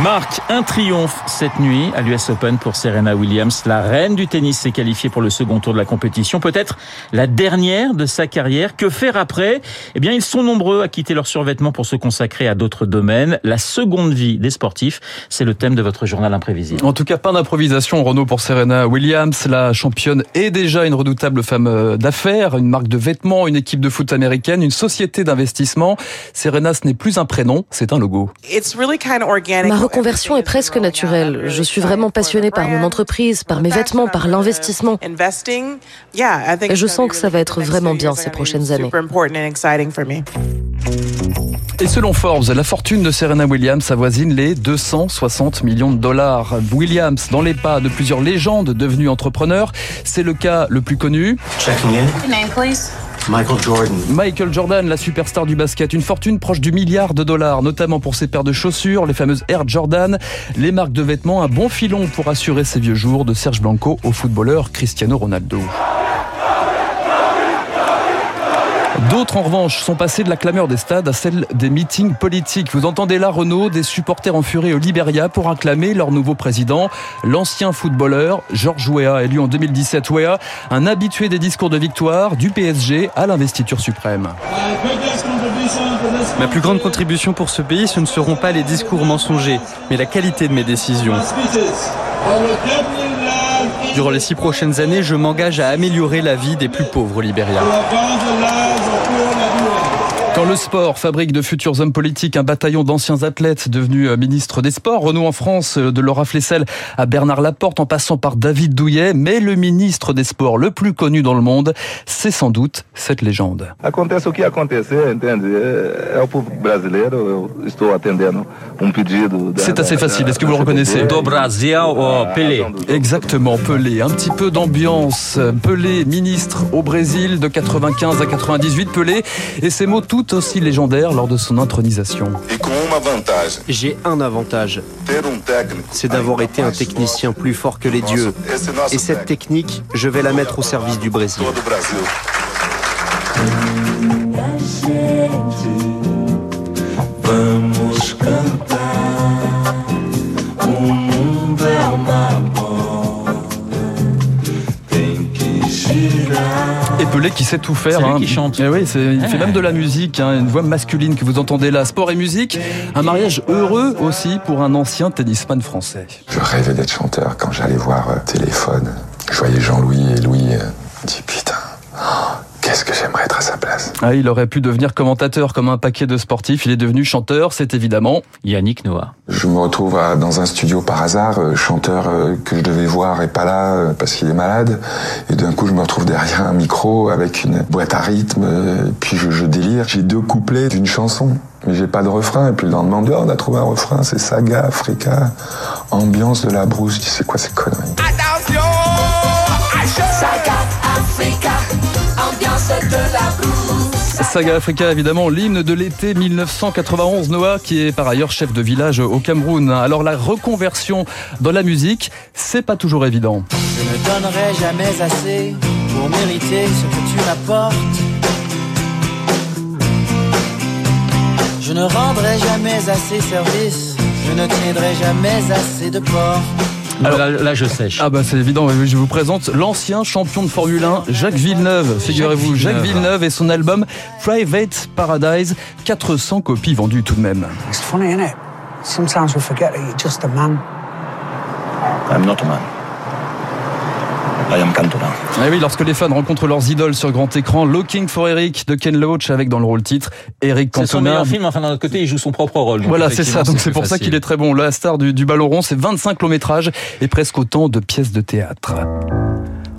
Marc, un triomphe cette nuit à l'US Open pour Serena Williams. La reine du tennis s'est qualifiée pour le second tour de la compétition. Peut-être la dernière de sa carrière. Que faire après? Eh bien, ils sont nombreux à quitter leurs survêtements pour se consacrer à d'autres domaines. La seconde vie des sportifs, c'est le thème de votre journal imprévisible. En tout cas, pas d'improvisation, Renault, pour Serena Williams. La championne est déjà une redoutable femme euh, d'affaires, une marque de vêtements, une équipe de foot américaine, une société d'investissement. Serena, ce n'est plus un prénom, c'est un logo. Reconversion est presque naturelle. Je suis vraiment passionnée par mon entreprise, par mes vêtements, par l'investissement. Et je sens que ça va être vraiment bien ces prochaines années. Et selon Forbes, la fortune de Serena Williams avoisine les 260 millions de dollars. Williams, dans les pas de plusieurs légendes devenues entrepreneurs, c'est le cas le plus connu. Michael Jordan. Michael Jordan, la superstar du basket, une fortune proche du milliard de dollars, notamment pour ses paires de chaussures, les fameuses Air Jordan, les marques de vêtements, un bon filon pour assurer ses vieux jours de Serge Blanco au footballeur Cristiano Ronaldo. D'autres, en revanche, sont passés de la clameur des stades à celle des meetings politiques. Vous entendez là, Renault, des supporters en furie au Liberia pour acclamer leur nouveau président, l'ancien footballeur Georges Weah, élu en 2017. Weah, un habitué des discours de victoire du PSG à l'investiture suprême. Ma plus grande contribution pour ce pays, ce ne seront pas les discours mensongers, mais la qualité de mes décisions. Durant les six prochaines années, je m'engage à améliorer la vie des plus pauvres au Le sport fabrique de futurs hommes politiques, un bataillon d'anciens athlètes devenus euh, ministres des Sports, Renault en France, euh, de Laura Flessel à Bernard Laporte, en passant par David Douillet, mais le ministre des Sports le plus connu dans le monde, c'est sans doute cette légende. Acontece o que acontecer, entende? É o povo brasileiro, eu estou atendendo um pedido. C'est assez facile, est-ce que vous le reconnaissez? Do Brasil au Pelé? Exactement, Pelé. Un petit peu d'ambiance. Pelé, ministre au Brésil de 95 à 98. Pelé et ses mots tout aussi légendaires lors de son intronisation. J'ai un avantage, c'est d'avoir été un technicien plus fort que les dieux. Et cette technique, je vais la mettre au service du Brésil. Girar. Et Pelé qui sait tout faire. C'est lui hein. qui chante. Eh oui, c'est- il fait Ah. même de la musique, hein, une voix masculine que vous entendez là. Sport et musique, un mariage heureux aussi pour un ancien tennisman français. Je rêvais d'être chanteur quand j'allais voir euh, téléphone. Je voyais Jean-Louis et Louis. euh, je me dis putain, oh, qu'est-ce que j'aimerais être à sa place. Ah, il aurait pu devenir commentateur comme un paquet de sportifs. Il est devenu chanteur, c'est évidemment. Yannick Noah. Je me retrouve à- dans un studio par hasard, euh, chanteur euh, que je devais voir est pas là euh, parce qu'il est malade. Et d'un coup, je me retrouve derrière un micro avec une boîte à rythme. et puis je, je délire. J'ai deux couplets d'une chanson. Mais j'ai pas de refrain. Et puis le lendemain, on Oh, on a trouvé un refrain. C'est Saga Africa. Ambiance de la brousse. Je dis, c'est quoi ces conneries? Saga Africa, évidemment, l'hymne de l'été 1991. Noah, qui est par ailleurs chef de village au Cameroun. Alors la reconversion dans la musique, c'est pas toujours évident. Je ne donnerai jamais assez pour mériter ce que tu m'apportes. Je ne rendrai jamais assez service, je ne tiendrai jamais assez de port. Alors là, là, je sèche. Ah bah c'est évident, je vous présente l'ancien champion de Formule 1, Jacques Villeneuve. Figurez-vous, Jacques Villeneuve. Villeneuve et son album Private Paradise, 400 copies vendues tout de même. It's funny, isn't it? Sometimes we forget that you're just a man. I'm not a man. Am Cantona. Et oui, lorsque les fans rencontrent leurs idoles sur grand écran, Looking for Eric de Ken Loach avec dans le rôle titre Eric C'est son Cantona. meilleur film, enfin d'un autre côté, il joue son propre rôle. Voilà, c'est ça. Donc c'est pour ça qu'il est très bon. La star du, du ballon rond, c'est 25 longs métrages et presque autant de pièces de théâtre.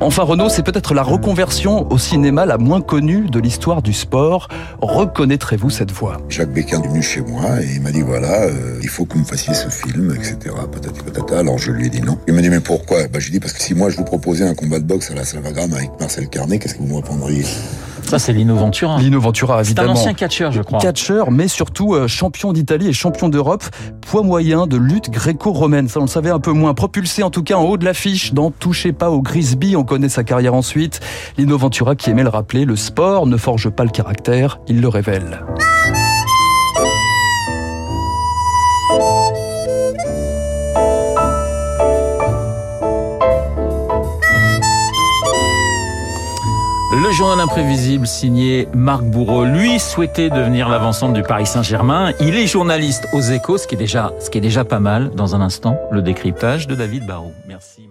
Enfin, Renault, c'est peut-être la reconversion au cinéma la moins connue de l'histoire du sport. Reconnaîtrez-vous cette voix? Jacques Bécquin est venu chez moi et il m'a dit voilà, euh, il faut que vous me fassiez ce film, etc. Patata. Alors je lui ai dit non. Il m'a dit mais pourquoi? Bah, J'ai dit parce que si moi je vous proposais un combat de boxe à la Salvagram avec Marcel Carnet, qu'est-ce que vous me répondriez? Ça, c'est Lino Ventura. Lino Ventura, évidemment. C'est un ancien catcheur, je crois. Catcheur, mais surtout euh, champion d'Italie et champion d'Europe. Poids moyen de lutte gréco-romaine. Ça, on le savait un peu moins. Propulsé, en tout cas, en haut de l'affiche dans Touchez pas au Grisby. On connaît sa carrière ensuite. Lino Ventura, qui aimait le rappeler, le sport ne forge pas le caractère, il le révèle. Le journal imprévisible signé Marc Bourreau. Lui souhaitait devenir l'avancante du Paris Saint-Germain. Il est journaliste aux échos, ce qui est déjà, ce qui est déjà pas mal. Dans un instant, le décryptage de David Barrault. Merci.